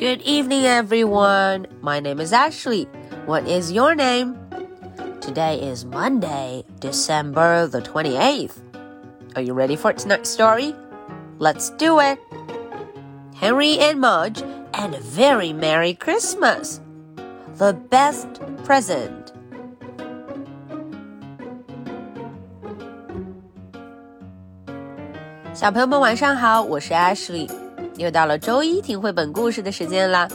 Good evening, everyone. My name is Ashley. What is your name? Today is Monday, December the 28th. Are you ready for tonight's story? Let's do it. Henry and Mudge and a very Merry Christmas. The best present. 小又到了周一听绘本故事的时间啦。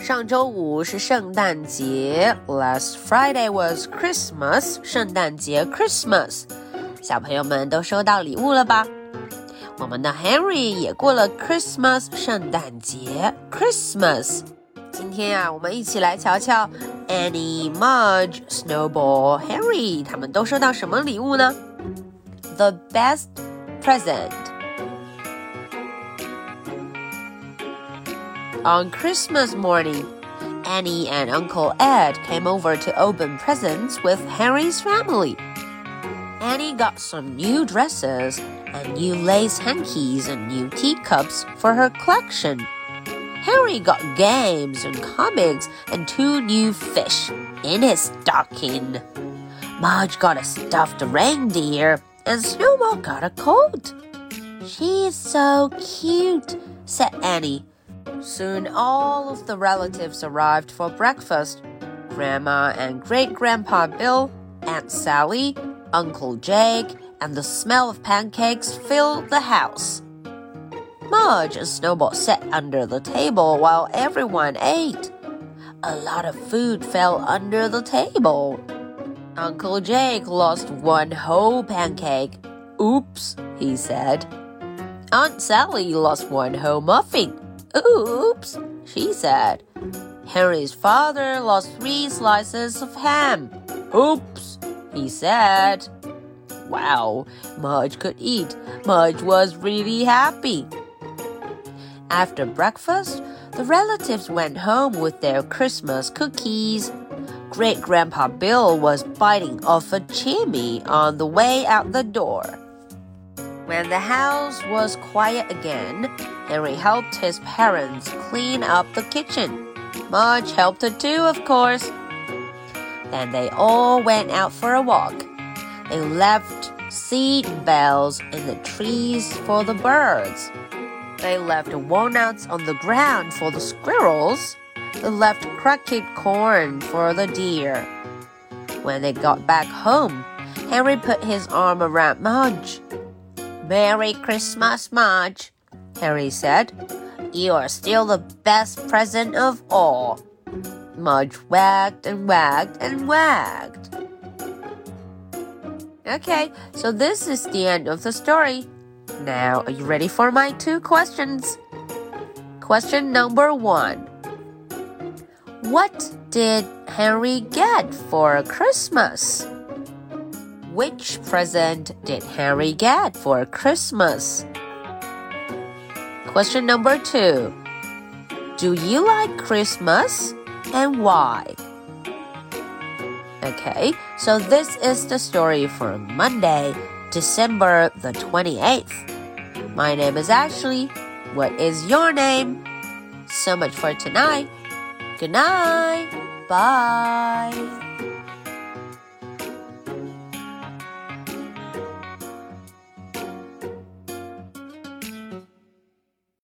上周五是圣诞节，Last Friday was Christmas，圣诞节 Christmas。小朋友们都收到礼物了吧？我们的 Henry 也过了 Christmas 圣诞节 Christmas。今天呀、啊，我们一起来瞧瞧 Annie、Mudge、Snowball、Henry 他们都收到什么礼物呢？The best present。On Christmas morning, Annie and Uncle Ed came over to open presents with Henry's family. Annie got some new dresses and new lace hankies and new teacups for her collection. Harry got games and comics and two new fish in his stocking. Mudge got a stuffed reindeer and Snowball got a coat. She's so cute, said Annie. Soon all of the relatives arrived for breakfast. Grandma and great grandpa Bill, Aunt Sally, Uncle Jake, and the smell of pancakes filled the house. Mudge and Snowball sat under the table while everyone ate. A lot of food fell under the table. Uncle Jake lost one whole pancake. Oops, he said. Aunt Sally lost one whole muffin. Oops, she said. Henry's father lost three slices of ham. Oops, he said. Wow, Mudge could eat. Mudge was really happy. After breakfast, the relatives went home with their Christmas cookies. Great Grandpa Bill was biting off a chimney on the way out the door. When the house was quiet again, Henry helped his parents clean up the kitchen. Mudge helped her too, of course. Then they all went out for a walk. They left seed bells in the trees for the birds. They left walnuts on the ground for the squirrels. They left cracked corn for the deer. When they got back home, Henry put his arm around Mudge. Merry Christmas, Mudge, Henry said. You are still the best present of all. Mudge wagged and wagged and wagged. Okay, so this is the end of the story. Now, are you ready for my two questions? Question number one What did Henry get for Christmas? Which present did Henry get for Christmas? Question number two Do you like Christmas and why? Okay, so this is the story for Monday, December the 28th. My name is Ashley. What is your name? So much for tonight. Good night. Bye.